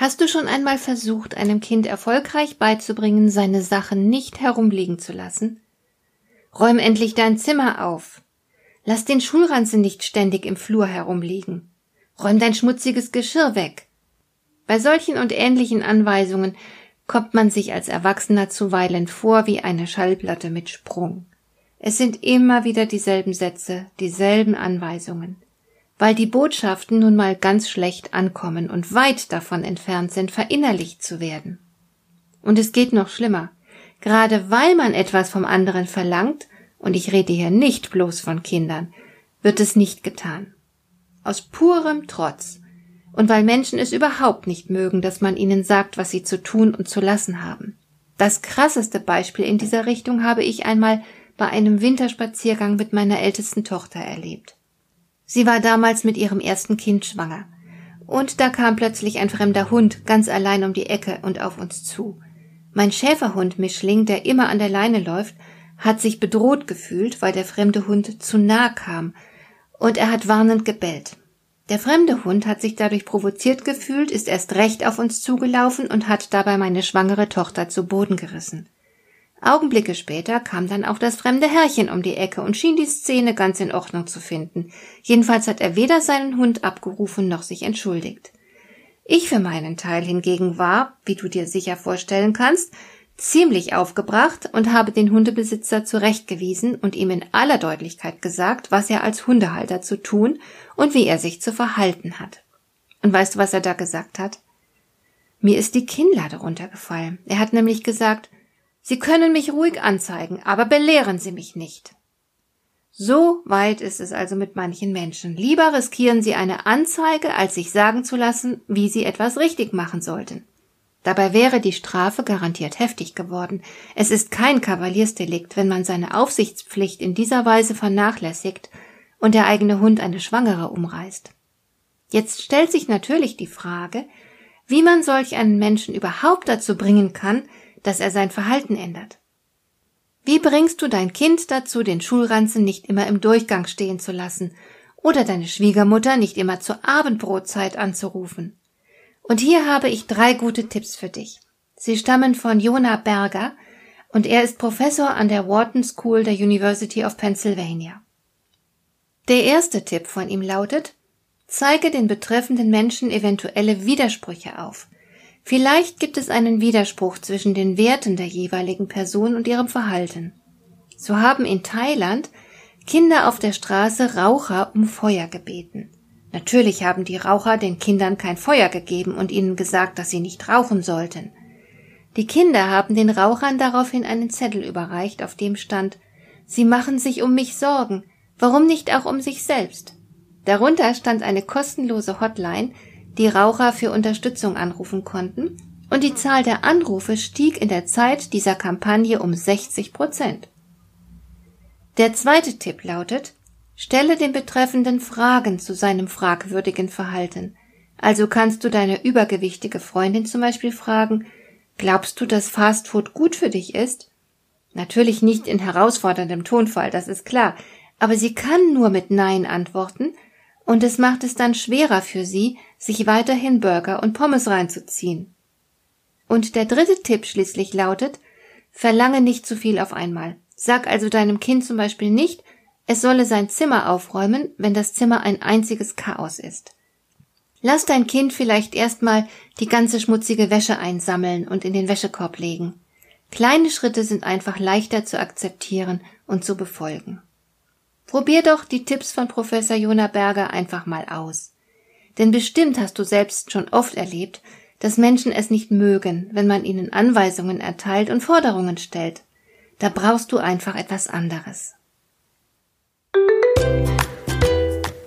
Hast du schon einmal versucht, einem Kind erfolgreich beizubringen, seine Sachen nicht herumliegen zu lassen? Räum endlich dein Zimmer auf. Lass den Schulranzen nicht ständig im Flur herumliegen. Räum dein schmutziges Geschirr weg. Bei solchen und ähnlichen Anweisungen kommt man sich als Erwachsener zuweilen vor wie eine Schallplatte mit Sprung. Es sind immer wieder dieselben Sätze, dieselben Anweisungen weil die Botschaften nun mal ganz schlecht ankommen und weit davon entfernt sind, verinnerlicht zu werden. Und es geht noch schlimmer. Gerade weil man etwas vom anderen verlangt, und ich rede hier nicht bloß von Kindern, wird es nicht getan. Aus purem Trotz. Und weil Menschen es überhaupt nicht mögen, dass man ihnen sagt, was sie zu tun und zu lassen haben. Das krasseste Beispiel in dieser Richtung habe ich einmal bei einem Winterspaziergang mit meiner ältesten Tochter erlebt. Sie war damals mit ihrem ersten Kind schwanger. Und da kam plötzlich ein fremder Hund ganz allein um die Ecke und auf uns zu. Mein Schäferhund Mischling, der immer an der Leine läuft, hat sich bedroht gefühlt, weil der fremde Hund zu nah kam, und er hat warnend gebellt. Der fremde Hund hat sich dadurch provoziert gefühlt, ist erst recht auf uns zugelaufen und hat dabei meine schwangere Tochter zu Boden gerissen. Augenblicke später kam dann auch das fremde Herrchen um die Ecke und schien die Szene ganz in Ordnung zu finden. Jedenfalls hat er weder seinen Hund abgerufen noch sich entschuldigt. Ich für meinen Teil hingegen war, wie du dir sicher vorstellen kannst, ziemlich aufgebracht und habe den Hundebesitzer zurechtgewiesen und ihm in aller Deutlichkeit gesagt, was er als Hundehalter zu tun und wie er sich zu verhalten hat. Und weißt du, was er da gesagt hat? Mir ist die Kinnlade runtergefallen. Er hat nämlich gesagt, Sie können mich ruhig anzeigen, aber belehren Sie mich nicht. So weit ist es also mit manchen Menschen. Lieber riskieren sie eine Anzeige, als sich sagen zu lassen, wie sie etwas richtig machen sollten. Dabei wäre die Strafe garantiert heftig geworden. Es ist kein Kavaliersdelikt, wenn man seine Aufsichtspflicht in dieser Weise vernachlässigt und der eigene Hund eine Schwangere umreißt. Jetzt stellt sich natürlich die Frage, wie man solch einen Menschen überhaupt dazu bringen kann, dass er sein Verhalten ändert. Wie bringst du dein Kind dazu, den Schulranzen nicht immer im Durchgang stehen zu lassen oder deine Schwiegermutter nicht immer zur Abendbrotzeit anzurufen? Und hier habe ich drei gute Tipps für dich. Sie stammen von Jonah Berger und er ist Professor an der Wharton School der University of Pennsylvania. Der erste Tipp von ihm lautet, zeige den betreffenden Menschen eventuelle Widersprüche auf – Vielleicht gibt es einen Widerspruch zwischen den Werten der jeweiligen Person und ihrem Verhalten. So haben in Thailand Kinder auf der Straße Raucher um Feuer gebeten. Natürlich haben die Raucher den Kindern kein Feuer gegeben und ihnen gesagt, dass sie nicht rauchen sollten. Die Kinder haben den Rauchern daraufhin einen Zettel überreicht, auf dem stand Sie machen sich um mich Sorgen, warum nicht auch um sich selbst? Darunter stand eine kostenlose Hotline, die Raucher für Unterstützung anrufen konnten, und die Zahl der Anrufe stieg in der Zeit dieser Kampagne um 60 Prozent. Der zweite Tipp lautet, stelle den Betreffenden Fragen zu seinem fragwürdigen Verhalten. Also kannst du deine übergewichtige Freundin zum Beispiel fragen, glaubst du, dass Fastfood gut für dich ist? Natürlich nicht in herausforderndem Tonfall, das ist klar, aber sie kann nur mit Nein antworten, und es macht es dann schwerer für sie, sich weiterhin Burger und Pommes reinzuziehen. Und der dritte Tipp schließlich lautet, verlange nicht zu viel auf einmal. Sag also deinem Kind zum Beispiel nicht, es solle sein Zimmer aufräumen, wenn das Zimmer ein einziges Chaos ist. Lass dein Kind vielleicht erstmal die ganze schmutzige Wäsche einsammeln und in den Wäschekorb legen. Kleine Schritte sind einfach leichter zu akzeptieren und zu befolgen. Probier doch die Tipps von Professor Jona Berger einfach mal aus. Denn bestimmt hast du selbst schon oft erlebt, dass Menschen es nicht mögen, wenn man ihnen Anweisungen erteilt und Forderungen stellt. Da brauchst du einfach etwas anderes.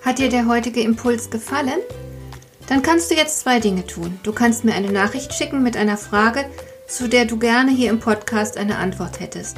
Hat dir der heutige Impuls gefallen? Dann kannst du jetzt zwei Dinge tun. Du kannst mir eine Nachricht schicken mit einer Frage, zu der du gerne hier im Podcast eine Antwort hättest.